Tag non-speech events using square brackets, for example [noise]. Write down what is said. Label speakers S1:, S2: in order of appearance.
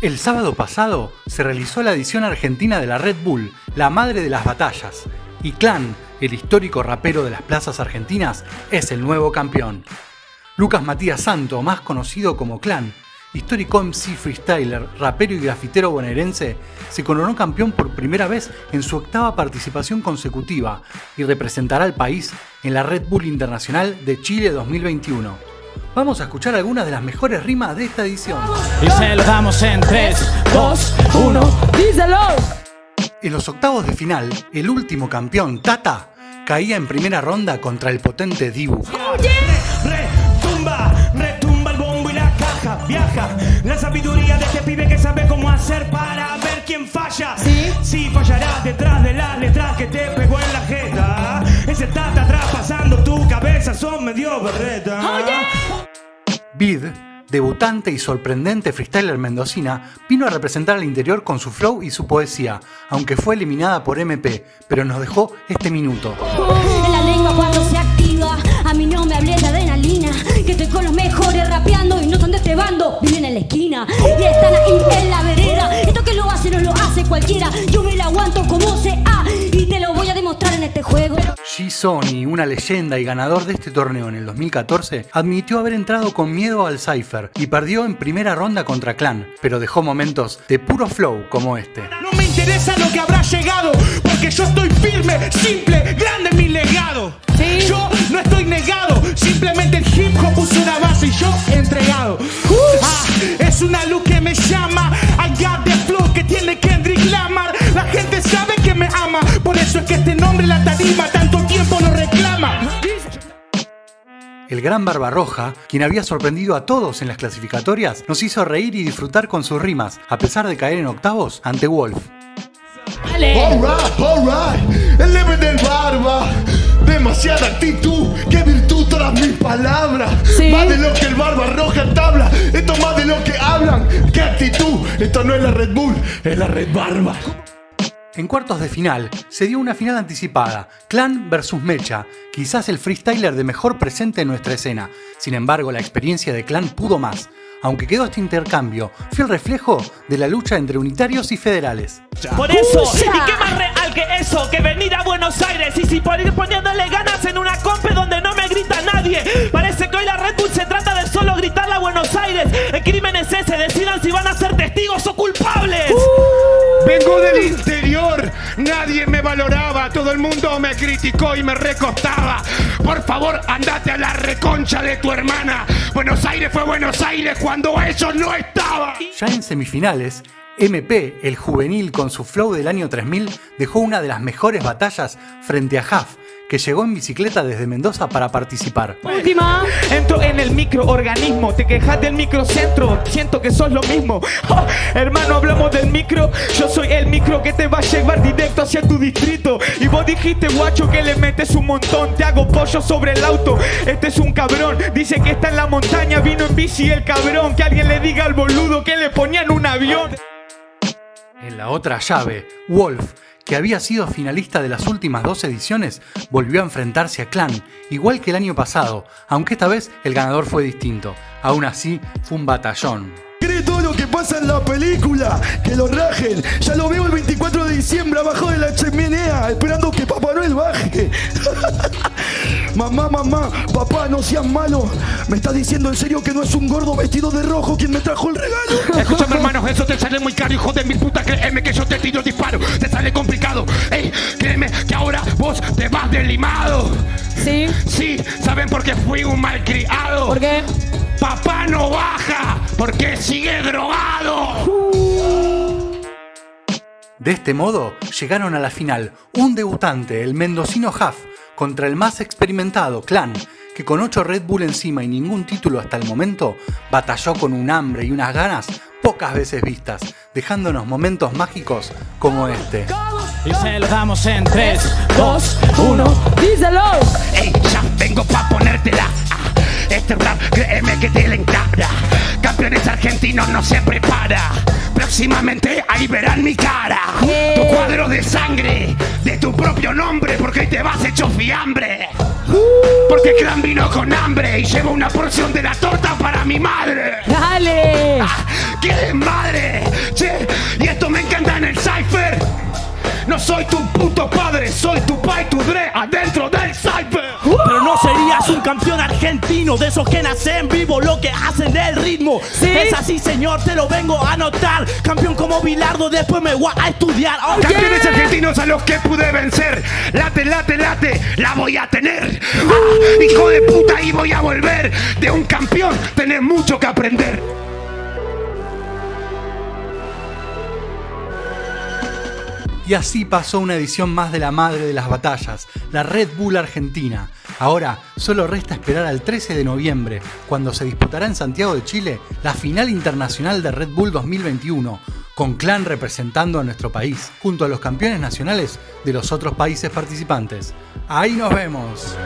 S1: El sábado pasado se realizó la edición argentina de la Red Bull, la madre de las batallas, y Clan, el histórico rapero de las plazas argentinas, es el nuevo campeón. Lucas Matías Santo, más conocido como Clan, histórico MC freestyler, rapero y grafitero bonaerense, se coronó campeón por primera vez en su octava participación consecutiva y representará al país en la Red Bull Internacional de Chile 2021. Vamos a escuchar algunas de las mejores rimas de esta edición.
S2: Y se lo damos en 3, 2, 1, díselo.
S1: En los octavos de final, el último campeón, Tata, caía en primera ronda contra el potente Dibu.
S3: Retumba, retumba el bombo y la caja, viaja. La sabiduría de este pibe que sabe cómo hacer para ver quién falla.
S4: ¿Sí?
S3: Sí, fallarás detrás de las letras que te pegó en la jeta. Ese tata traspasando tu cabeza, son medio berreta.
S1: Bid, debutante y sorprendente freestyler mendocina, vino a representar al interior con su flow y su poesía, aunque fue eliminada por MP, pero nos dejó este minuto.
S5: En la lengua cuando se activa, a mí no me hables de adrenalina, que estoy con los mejores rapeando
S1: G-Sony, una leyenda y ganador de este torneo en el 2014, admitió haber entrado con miedo al Cypher y perdió en primera ronda contra Clan, pero dejó momentos de puro flow como este.
S3: No me interesa lo que habrá llegado, porque yo estoy El
S1: gran Barbarroja, quien había sorprendido a todos en las clasificatorias, nos hizo reír y disfrutar con sus rimas, a pesar de caer en octavos ante Wolf.
S6: El leve del barba. Demasiada actitud, qué virtud todas mis palabras.
S4: Sí.
S6: Más de lo que el barba roja tabla, esto más de lo que hablan. Qué actitud, esto no es la Red Bull, es la Red Barba.
S1: En cuartos de final se dio una final anticipada, Clan versus Mecha, quizás el freestyler de mejor presente en nuestra escena. Sin embargo, la experiencia de Clan pudo más. Aunque quedó este intercambio, fue el reflejo de la lucha entre unitarios y federales.
S3: Por eso. ¿y qué más real que eso? Que venir a Buenos Aires y si por ir poniéndole ganas en una compe donde no me grita nadie. Parece que hoy la Red Bull se trata de solo gritarle a Buenos Aires. El crimen es ese, decidan si van a ser
S7: valoraba, todo el mundo me criticó y me recostaba. Por favor, andate a la reconcha de tu hermana. Buenos Aires fue Buenos Aires cuando ellos no estaban.
S1: Ya en semifinales, MP, el juvenil con su flow del año 3000, dejó una de las mejores batallas frente a Huff, que llegó en bicicleta desde Mendoza para participar.
S4: Última.
S3: Entro en el microorganismo, te quejas del microcentro, siento que sos lo mismo. Oh, [laughs] hermano, hablamos del micro, yo soy el micro que te va a llevar directo hacia tu distrito. Y vos dijiste, guacho, que le metes un montón, te hago pollo sobre el auto. Este es un cabrón, dice que está en la montaña, vino en bici el cabrón. Que alguien le diga al boludo que le ponían un avión.
S1: En la otra llave, Wolf, que había sido finalista de las últimas dos ediciones, volvió a enfrentarse a Clan, igual que el año pasado, aunque esta vez el ganador fue distinto. Aún así, fue un batallón.
S6: ¿Cree todo lo que pasa en la película? Que lo rajen. Ya lo veo el 24 de diciembre abajo de la chimenea, esperando que Papá Noel baje. [laughs] mamá, mamá, papá, no seas malo. ¿Me estás diciendo en serio que no es un gordo vestido de rojo quien me trajo el regalo? [laughs]
S7: Escúchame, hermanos, eso te sale muy caro, hijo de mil puta. Créeme que yo te tiro disparo, te sale complicado. Ey, créeme que ahora vos te vas delimado.
S4: Sí.
S7: Sí, ¿saben por qué fui un malcriado?
S4: ¿Por qué?
S7: Papá no baja porque sigue drogado.
S1: De este modo, llegaron a la final un debutante, el mendocino Huff, contra el más experimentado, Clan, que con 8 Red Bull encima y ningún título hasta el momento, batalló con un hambre y unas ganas pocas veces vistas, dejándonos momentos mágicos como este.
S2: Y se lo damos en 3, 2, 1.
S4: Díselo.
S7: Ey, ya vengo pa' ponértela. Ah, Este rap, créeme que te la no se prepara. Próximamente ahí verán mi cara. Tu cuadro de sangre, de tu propio nombre, porque hoy te vas hecho fiambre. Porque Clan vino con hambre y llevo una porción de la torta para mi madre.
S4: Dale.
S7: Ah, ¡Qué madre! Che, y esto me encanta en el Cypher. No soy tu puto padre, soy tu pai, tu dre, adentro del Cypher.
S2: Pero no serías un campeón argentino de esos que nacen vivo, lo que hacen del ritmo. Es así, señor, te lo vengo a notar. Campeón como Bilardo, después me voy a estudiar. Oh,
S7: Campeones argentinos a los que pude vencer. Late, late, late, la voy a tener. Ah, hijo de puta, y voy a volver. De un campeón tenés mucho que aprender.
S1: Y así pasó una edición más de la madre de las batallas, la Red Bull Argentina. Ahora solo resta esperar al 13 de noviembre, cuando se disputará en Santiago de Chile la final internacional de Red Bull 2021, con Clan representando a nuestro país, junto a los campeones nacionales de los otros países participantes. Ahí nos vemos.